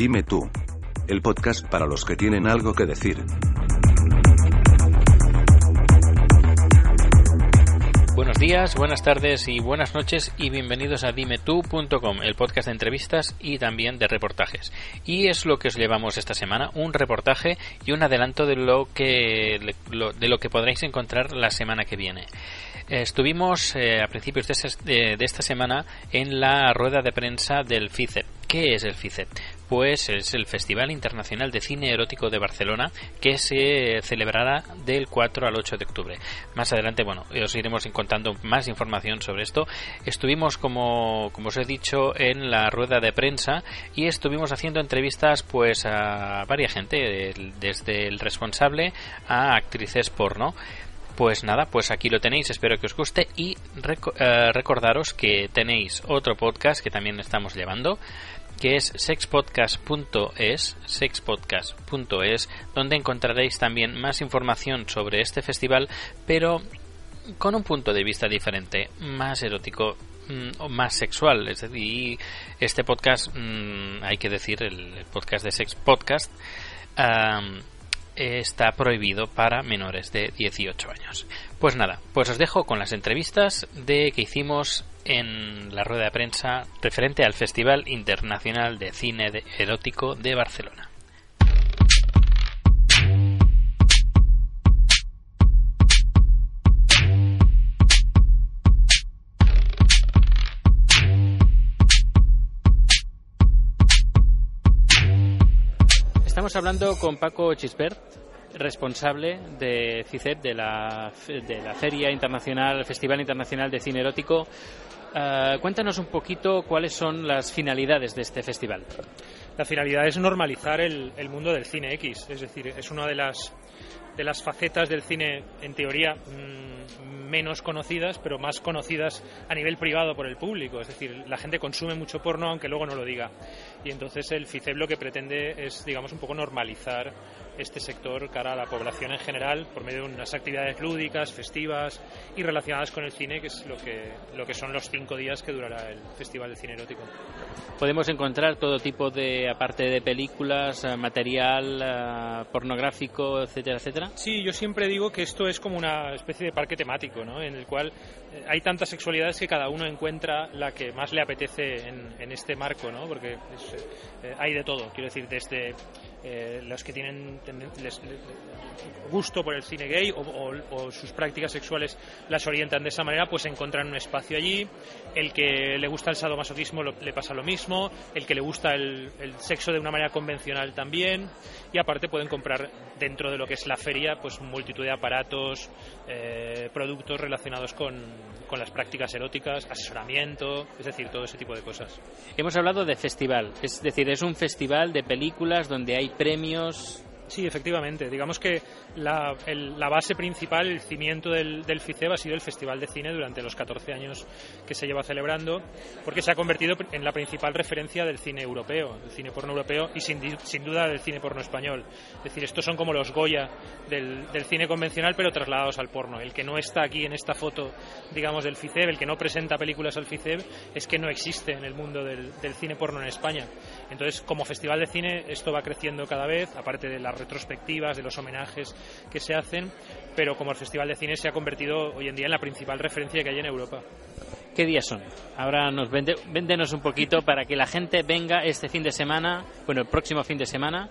Dime tú. El podcast para los que tienen algo que decir. Buenos días, buenas tardes y buenas noches y bienvenidos a dimetú.com, el podcast de entrevistas y también de reportajes. Y es lo que os llevamos esta semana, un reportaje y un adelanto de lo que, de lo que podréis encontrar la semana que viene. Estuvimos eh, a principios de, esta semana en la rueda de prensa del FICEP. ¿Qué es el FICEP? Pues es el Festival Internacional de Cine Erótico de Barcelona que se celebrará del 4 al 8 de octubre. Más adelante, bueno, os iremos contando más información sobre esto. Estuvimos, como, como os he dicho, en la rueda de prensa y estuvimos haciendo entrevistas pues a varias gente, desde el responsable a actrices porno. Pues nada, pues aquí lo tenéis, espero que os guste y eh, recordaros que tenéis otro podcast que también estamos llevando, que es sexpodcast.es, sexpodcast.es, donde encontraréis también más información sobre este festival, pero con un punto de vista diferente, más erótico, mm, o más sexual. Es decir, este podcast, mm, hay que decir, el, podcast de Sex Podcast, está prohibido para menores de 18 años. Pues nada, pues os dejo con las entrevistas de que hicimos en la rueda de prensa referente al Festival Internacional de Cine Erótico de Barcelona. Estamos hablando con Paco Chispert, responsable de CICEP, de la, de la Feria Internacional, Festival Internacional de Cine Erótico. Eh, cuéntanos un poquito cuáles son las finalidades de este festival. La finalidad es normalizar el mundo del cine X, es decir, es una de las de las facetas del cine, en teoría, mm, menos conocidas, pero más conocidas a nivel privado por el público. Es decir, la gente consume mucho porno, aunque luego no lo diga. Y entonces el FICEB lo que pretende es, digamos, un poco normalizar este sector cara a la población en general por medio de unas actividades lúdicas, festivas y relacionadas con el cine, que es lo que, lo que son los cinco días que durará el Festival de Cine Erótico. Podemos encontrar todo tipo de, aparte de películas, eh, material eh, pornográfico, etcétera, etcétera. Sí, yo siempre digo que esto es como una especie de parque temático, ¿no? En el cual eh, hay tantas sexualidades que cada uno encuentra la que más le apetece en, este marco, ¿no? Porque hay de todo, quiero decir, desde eh, los que tienen gusto por el cine gay o, sus prácticas sexuales las orientan de esa manera, pues encuentran un espacio allí. El que le gusta el sadomasoquismo le pasa lo mismo, el que le gusta el, sexo de una manera convencional también, y aparte pueden comprar dentro de lo que es la feria pues multitud de aparatos, eh, productos relacionados con, con las prácticas eróticas, asesoramiento, es decir, todo ese tipo de cosas. Hemos hablado de festival, es decir, es un festival de películas donde hay premios. Sí, efectivamente. Digamos que la, base principal, el cimiento del, del, FICEB ha sido el Festival de Cine durante los 14 años que se lleva celebrando, porque se ha convertido en la principal referencia del cine europeo, del cine porno europeo y sin, sin duda del cine porno español. Es decir, estos son como los Goya del, cine convencional, pero trasladados al porno. El que no está aquí en esta foto, digamos, del FICEB, el que no presenta películas al FICEB, es que no existe en el mundo del, del cine porno en España. Entonces, como festival de cine, esto va creciendo cada vez, aparte de las retrospectivas, de los homenajes que se hacen, pero como el Festival de Cine se ha convertido hoy en día en la principal referencia que hay en Europa. ¿Qué días son? Ahora nos vende, véndenos un poquito para que la gente venga este fin de semana, bueno, el próximo fin de semana.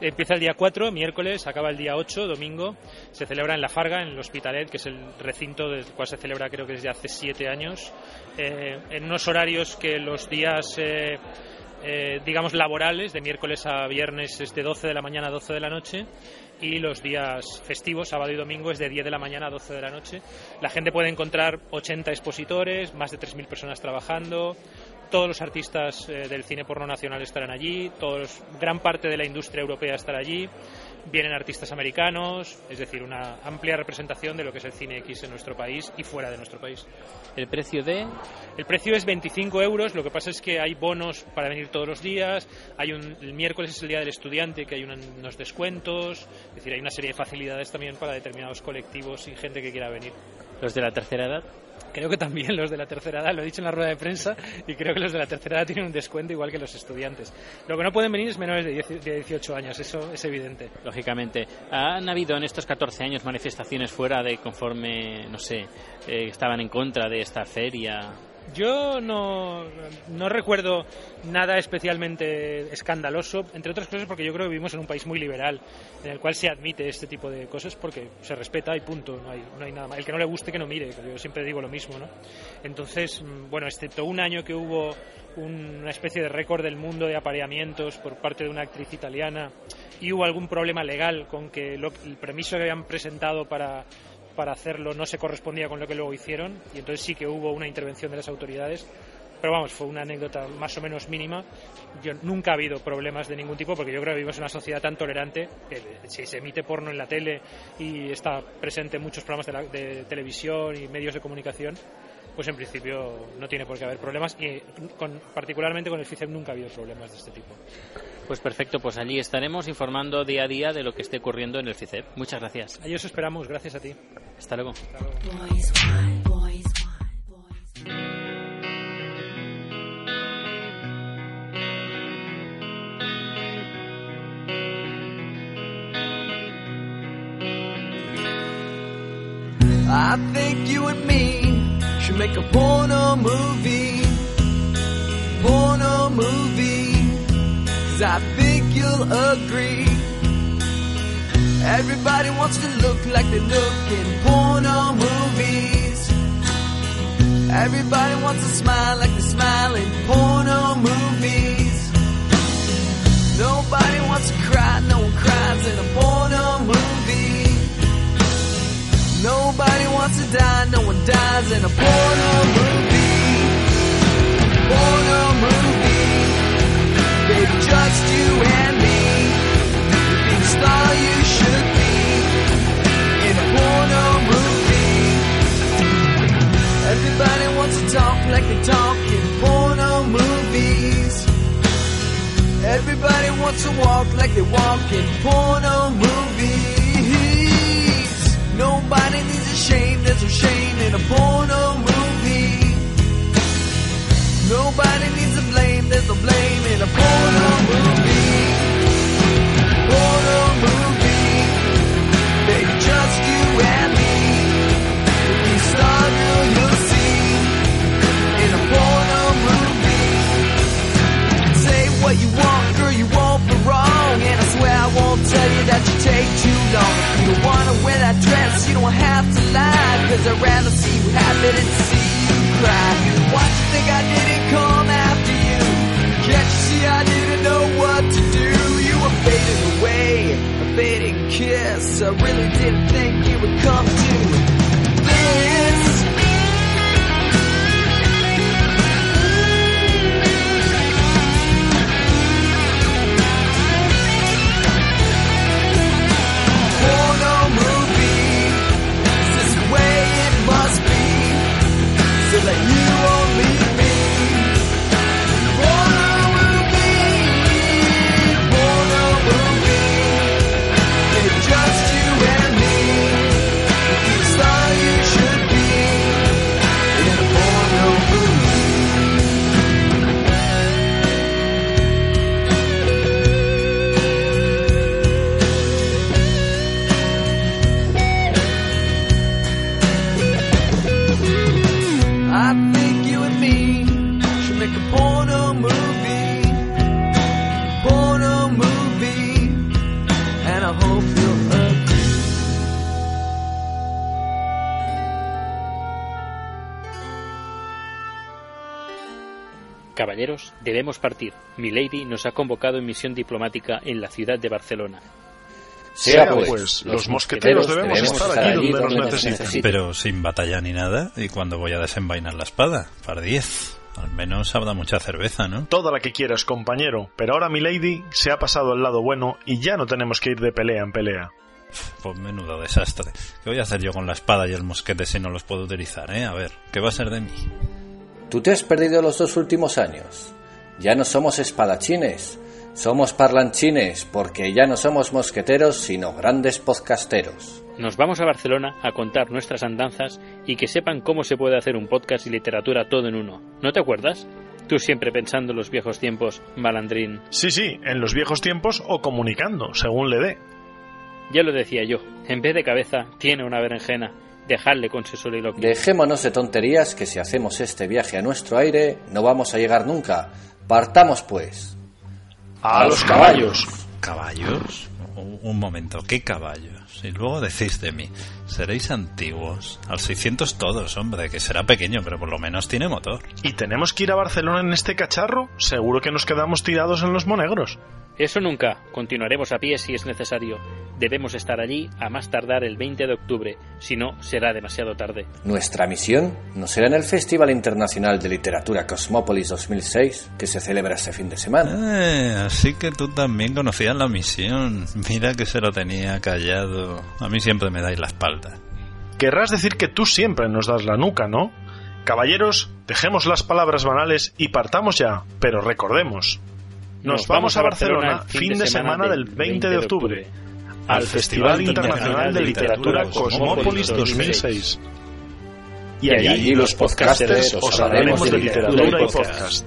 Empieza el día 4, miércoles, acaba el día 8, domingo. Se celebra en La Farga, en el Hospitalet, que es el recinto del cual se celebra creo que desde hace siete años, eh, en unos horarios que los días... Eh, eh, digamos, laborales, de miércoles a viernes es de 12 de la mañana a 12 de la noche y los días festivos, sábado y domingo, es de 10 de la mañana a 12 de la noche. La gente puede encontrar 80 expositores, más de 3.000 personas trabajando, todos los artistas eh, del cine porno nacional estarán allí, todos, gran parte de la industria europea estará allí vienen artistas americanos, es decir, una amplia representación de lo que es el cine X en nuestro país y fuera de nuestro país. ¿El precio de? El precio es 25 euros, lo que pasa es que hay bonos para venir todos los días, hay un, el miércoles es el día del estudiante, que hay unos descuentos, es decir, hay una serie de facilidades también para determinados colectivos y gente que quiera venir. ¿Los de la tercera edad? Creo que también los de la tercera edad, lo he dicho en la rueda de prensa, y creo que los de la tercera edad tienen un descuento igual que los estudiantes. Lo que no pueden venir es menores de, 18 años, eso es evidente. Lógicamente. ¿Han habido en estos 14 años manifestaciones fuera de conforme, no sé, eh, estaban en contra de esta feria? Yo no, no, recuerdo nada especialmente escandaloso, entre otras cosas porque yo creo que vivimos en un país muy liberal, en el cual se admite este tipo de cosas porque se respeta y punto, no hay, no hay nada más. El que no le guste que no mire, yo siempre digo lo mismo, ¿no? Entonces, mm, bueno, excepto un año que hubo una especie de récord del mundo de apareamientos por parte de una actriz italiana y hubo algún problema legal con que el permiso que habían presentado para para hacerlo no se correspondía con lo que luego hicieron y entonces sí que hubo una intervención de las autoridades. Pero vamos, fue una anécdota más o menos mínima. Yo nunca ha habido problemas de ningún tipo porque yo creo que vivimos en una sociedad tan tolerante que si se emite porno en la tele y está presente en muchos programas de, televisión y medios de comunicación, pues en principio no tiene por qué haber problemas y con, particularmente con el FICEM nunca ha habido problemas de este tipo. Pues perfecto, pues allí estaremos informando día a día de lo que esté ocurriendo en el FICEP. Muchas gracias. Ahí os esperamos, gracias a ti. Hasta luego. I think you and me should make a porno movie. I think you'll agree. Everybody wants to look like they look in porno movies. Everybody wants to smile like they smile in porno movies. Nobody wants to cry, no one cries in a porno movie. Nobody wants to die, no one dies in a porno movie. Porno movie. Everybody wants to talk like they talk in porno movies. Everybody wants to walk like they walk in porno movies. Nobody needs a shame, there's no shame in a porno. Nobody needs a blame, there's no blame in a porno movie. Caballeros, debemos partir. Milady nos ha convocado en misión diplomática en la ciudad de Barcelona. Sea pues, los mosqueteros debemos estar allí donde nos necesiten. Pero sin batalla ni nada. ¿Y cuando voy a desenvainar la espada? Par 10. Al menos habrá mucha cerveza, ¿no? Toda la que quieras, compañero. Pero ahora Milady se ha pasado al lado bueno y ya no tenemos que ir de pelea en pelea. Pues menudo desastre. ¿Qué voy a hacer yo con la espada y el mosquete si no los puedo utilizar, eh? A ver, ¿qué va a ser de mí? Tú te has perdido los dos últimos años. Ya no somos espadachines. Somos parlanchines porque ya no somos mosqueteros, sino grandes podcasteros. Nos vamos a Barcelona a contar nuestras andanzas y que sepan cómo se puede hacer un podcast y literatura todo en uno. ¿No te acuerdas? Tú siempre pensando en los viejos tiempos, malandrín. Sí, sí, en los viejos tiempos o comunicando, según le dé. Ya lo decía yo, en vez de cabeza tiene una berenjena. Dejadle con su soliloquio. Dejémonos de tonterías que si hacemos este viaje a nuestro aire no vamos a llegar nunca. Partamos pues. ¡A los caballos! ¿Caballos? Un, un momento, ¿qué caballos? Y luego decís de mí, seréis antiguos. Al 600 todos, hombre, que será pequeño, pero por lo menos tiene motor. ¿Y tenemos que ir a Barcelona en este cacharro? Seguro que nos quedamos tirados en los monegros. Eso nunca. Continuaremos a pie si es necesario. Debemos estar allí a más tardar el 20 de octubre, si no será demasiado tarde. Nuestra misión no será en el Festival Internacional de Literatura Cosmópolis 2006, que se celebra este fin de semana. Eh, así que tú también conocías la misión. Mira que se lo tenía callado. A mí siempre me dais la espalda. Querrás decir que tú siempre nos das la nuca, ¿no? Caballeros, dejemos las palabras banales y partamos ya, pero recordemos. Nos, vamos a Barcelona, fin de semana del 20 de octubre, al Festival Internacional de Literatura Cosmópolis 2006. Y allí los podcasters os hablaremos de literatura y podcast.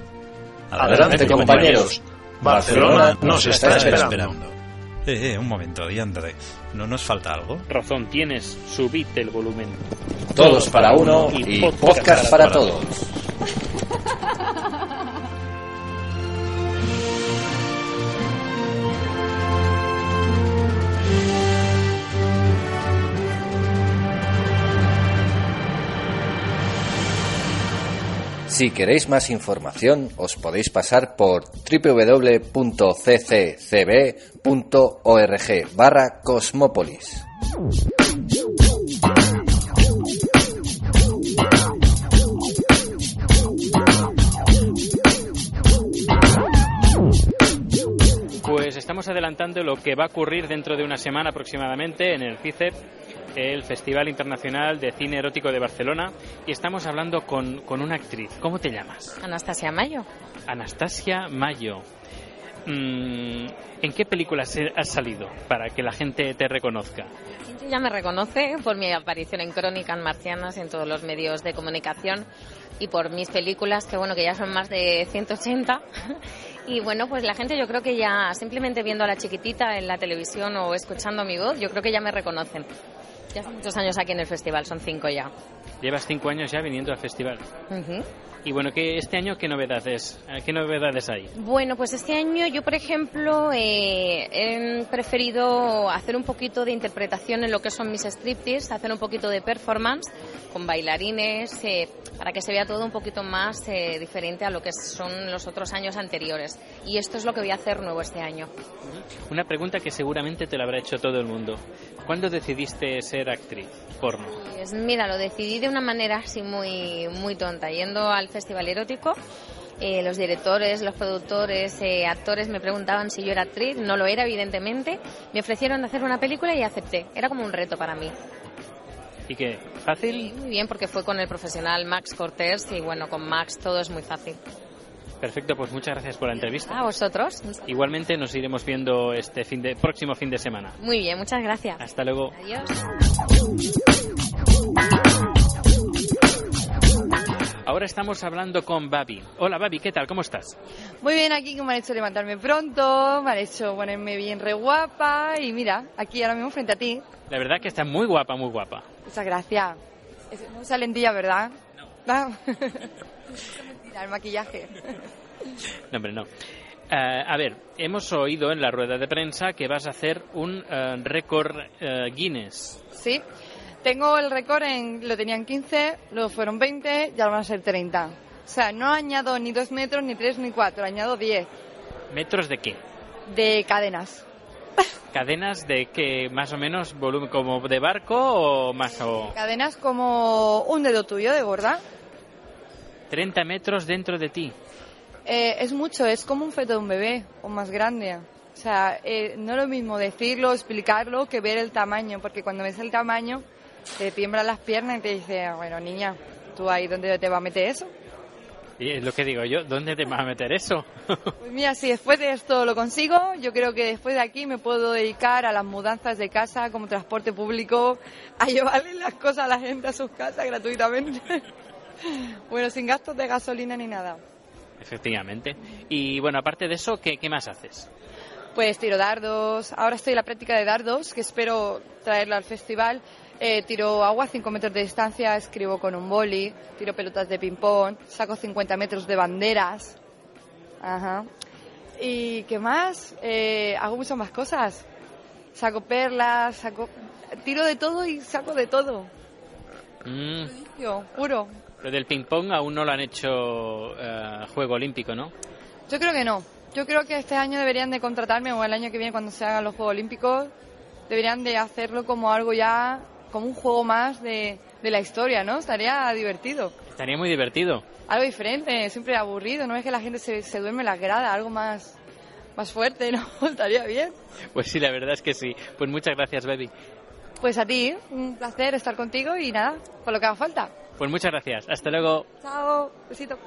Adelante, compañeros. Barcelona nos está esperando. Eh, eh, un momento, Diandre. ¿No nos falta algo? Razón tienes, subid el volumen. Todos para uno y podcast para todos. Si queréis más información, os podéis pasar por www.cccb.org barra Cosmópolis. Pues estamos adelantando lo que va a ocurrir dentro de una semana aproximadamente en el CICEP, el Festival Internacional de Cine Erótico de Barcelona, y estamos hablando con, con una actriz. ¿Cómo te llamas? Anastasia Mayo. Anastasia Mayo. Mm, ¿En qué películas has salido para que la gente te reconozca? La gente ya me reconoce por mi aparición en Crónicas Marcianas en todos los medios de comunicación y por mis películas, que bueno, que ya son más de 180. Y bueno, pues la gente yo creo que ya simplemente viendo a la chiquitita en la televisión o escuchando mi voz, yo creo que ya me reconocen. Ya hace muchos años aquí en el festival, son cinco ya. Llevas cinco años ya viniendo al festival. Y bueno, ¿qué, este año qué novedades, eh, qué novedades hay? Bueno, pues este año yo, por ejemplo, eh, he preferido hacer un poquito de interpretación en lo que son mis striptease, hacer un poquito de performance con bailarines, eh, para que se vea todo un poquito más eh, diferente a lo que son los otros años anteriores. Y esto es lo que voy a hacer nuevo este año. Una pregunta que seguramente te la habrá hecho todo el mundo. ¿Cuándo decidiste ser actriz porno? Pues mira, lo decidí de una manera así muy, muy tonta, yendo al festival erótico. eh, los directores, los productores, eh, actores me preguntaban si yo era actriz, no lo era evidentemente. Me ofrecieron hacer una película y acepté. Era como un reto para mí. ¿Y qué? ¿Fácil? Muy bien, porque fue con el profesional Max Cortés y bueno, con Max todo es muy fácil. Perfecto, pues muchas gracias por la entrevista. ¿A vosotros? Igualmente nos iremos viendo este fin de, próximo fin de semana. Muy bien, muchas gracias. Hasta luego. Adiós. Ahora estamos hablando con Babi. Hola Babi, ¿qué tal? ¿Cómo estás? Muy bien, aquí que me han hecho levantarme pronto, me han hecho ponerme bien re guapa y mira, aquí ahora mismo frente a ti. La verdad que estás muy guapa, muy guapa. Muchas gracias. Es- No usa lentilla, ¿verdad? No. El maquillaje. No, hombre, no. Eh, a ver, hemos oído en la rueda de prensa que vas a hacer un eh, récord eh, Guinness. Sí, tengo el récord, en, lo tenían 15, luego fueron 20 y ahora van a ser 30. O sea, no añado ni 2 metros, ni 3, ni 4, añado 10 ¿Metros de qué? de cadenas. ¿Cadenas de qué? ¿Más o menos volumen como de barco o más o...? Cadenas como un dedo tuyo de gorda. 30 metros dentro de ti. Eh, es mucho, es como un feto de un bebé o más grande. O sea, eh, no es lo mismo decirlo, explicarlo, que ver el tamaño, porque cuando ves el tamaño te tiemblan las piernas y te dice, bueno, niña, ¿tú ahí dónde te va a meter eso? Y es lo que digo yo, ¿dónde te vas a meter eso? Pues mira, si después de esto lo consigo, yo creo que después de aquí me puedo dedicar a las mudanzas de casa como transporte público, a llevarle las cosas a la gente a sus casas gratuitamente. bueno, sin gastos de gasolina ni nada. Efectivamente. Y bueno, aparte de eso, ¿qué, qué más haces? Pues tiro dardos. Ahora estoy en la práctica de dardos, que espero traerla al festival. Eh, tiro agua a 5 metros de distancia, escribo con un boli, tiro pelotas de ping-pong, saco 50 metros de banderas. Ajá. ¿Y qué más? Eh, hago muchas más cosas. Saco perlas, saco... Tiro de todo y saco de todo. Mm, Yo, juro. lo del ping-pong aún no lo han hecho eh, juego olímpico, ¿no? Yo creo que no. Yo creo que este año deberían de contratarme o el año que viene cuando se hagan los Juegos Olímpicos deberían de hacerlo como algo ya, como un juego más de, de la historia, ¿no? Estaría divertido. Estaría muy divertido. Algo diferente, siempre aburrido, no es que la gente se, se duerme en las gradas, algo más, más fuerte, ¿no? Estaría bien. Pues sí, la verdad es que sí. Pues muchas gracias, Baby. Pues a ti, un placer estar contigo y nada, por lo que haga falta. Pues muchas gracias. Hasta luego. Chao, besito.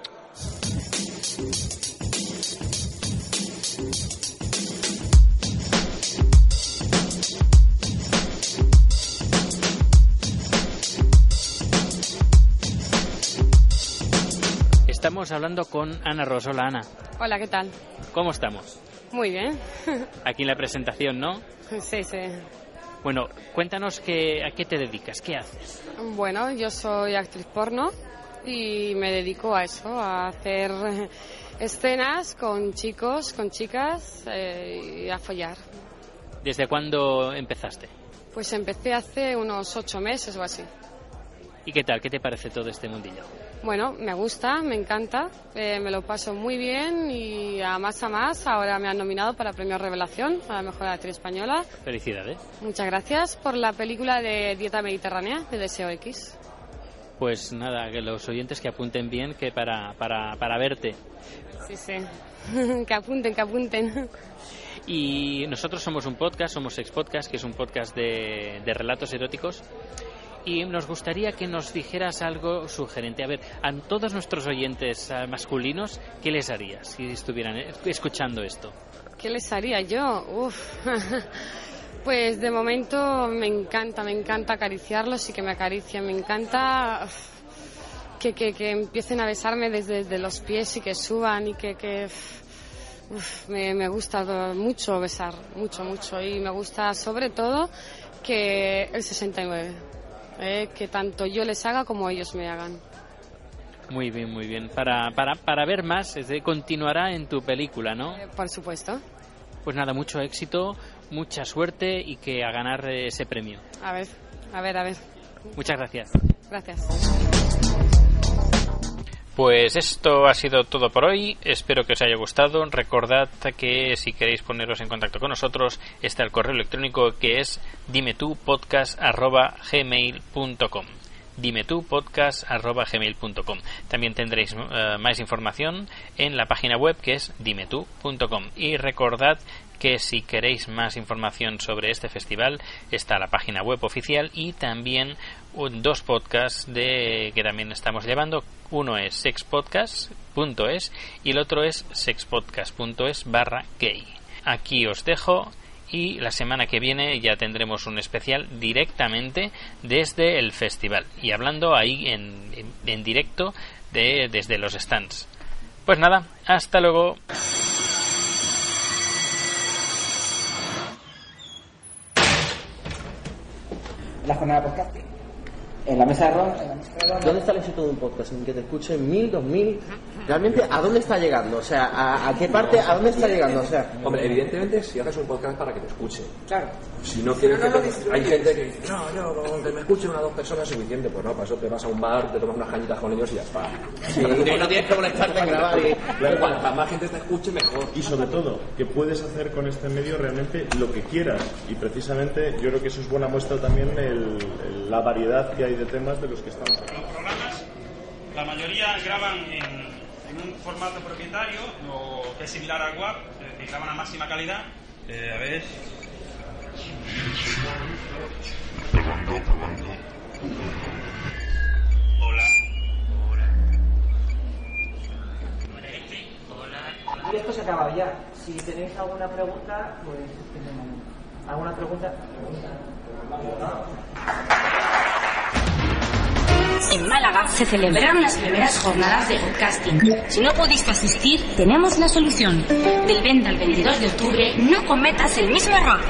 Estamos hablando con Ana Ros. Hola, Ana. Hola, ¿qué tal? ¿Cómo estamos? Muy bien. Aquí en la presentación, ¿no? Sí, sí. Bueno, cuéntanos que, a qué te dedicas, qué haces. Bueno, yo soy actriz porno y me dedico a eso, a hacer escenas con chicos, con chicas eh, y a follar. ¿Desde cuándo empezaste? Pues empecé hace unos ocho meses o así. ¿Y qué tal? ¿Qué te parece todo este mundillo? Bueno, me gusta, me encanta, eh, me lo paso muy bien y a más a más ahora me han nominado para Premio Revelación a la Mejor Actriz Española. Felicidades. Muchas gracias por la película de Dieta Mediterránea de Deseo X. Pues nada, que los oyentes que apunten bien que para, para, para verte. Sí, sí. que apunten, que apunten. Y nosotros somos un podcast, somos Ex Podcast, que es un podcast de, de relatos eróticos. Y nos gustaría que nos dijeras algo sugerente. A ver, a todos nuestros oyentes eh, masculinos, ¿qué les harías si estuvieran eh, escuchando esto? ¿Qué les haría yo? Uf. Pues de momento me encanta, me encanta acariciarlos y que me acaricien. Me encanta que, que, que empiecen a besarme desde, desde los pies y que suban y que... que uf, me, me gusta mucho besar, mucho, mucho. Y me gusta sobre todo que el 69. Eh, que tanto yo les haga como ellos me hagan. Muy bien, muy bien. Para, para, para ver más, es de- continuará en tu película, ¿no? Eh, por supuesto. Pues nada, mucho éxito, mucha suerte y que a ganar eh, ese premio. A ver, a ver, a ver. Muchas gracias. Gracias. Pues esto ha sido todo por hoy. Espero que os haya gustado. Recordad que si queréis poneros en contacto con nosotros está el correo electrónico que es dimetupodcast@gmail.com dimetupodcast@gmail.com. También tendréis eh, más información en la página web que es dimetu.com y recordad que si queréis más información sobre este festival está la página web oficial y también dos podcasts de que también estamos llevando. Uno es sexpodcast.es y el otro es sexpodcast.es barra gay. Aquí os dejo y la semana que viene ya tendremos un especial directamente desde el festival y hablando ahí en, en- directo de, desde los stands pues nada hasta luego la jornada podcast. En la mesa de ron. ¿Dónde está el éxito de un podcast? En que te escuchen mil, dos mil. Realmente, ¿a dónde está llegando? O sea, ¿a, a qué parte, a dónde está llegando? O sea, Hombre, evidentemente si haces un podcast para que te escuchen. claro. Si no quieres que te- Hay gente que dice, no, yo con que me escuchen una o dos personas es suficiente. Pues no, para eso te vas a un bar, te tomas unas cañitas con ellos y ya está. Sí, y no tienes que molestarte en grabar. Y... Cuanta más gente te escuche, mejor. Y sobre todo, que puedes hacer con este medio realmente lo que quieras. Y precisamente yo creo que eso es buena muestra también el- el- la variedad que hay de temas de los que estamos hablando. Los programas, la mayoría graban en, en un formato propietario, o que es similar al WAP, es decir, graban a máxima calidad. Eh, a ver. Hola. esto se ha acabado ya. Si tenéis alguna pregunta, pues ¿Alguna pregunta? En Málaga se celebraron las primeras jornadas de podcasting. Si no pudiste asistir, tenemos la solución. Del 20 al 22 de octubre, no cometas el mismo error.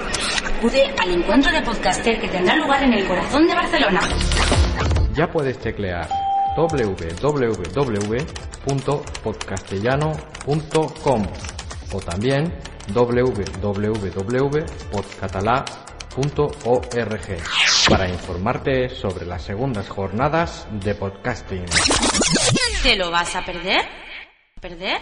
Acude al encuentro de podcaster que tendrá lugar en el corazón de Barcelona. Ya puedes teclear www.podcastellano.com o también www.podcatalá.org para informarte sobre las segundas jornadas de podcasting. ¿Te lo vas a perder? ¿Perder?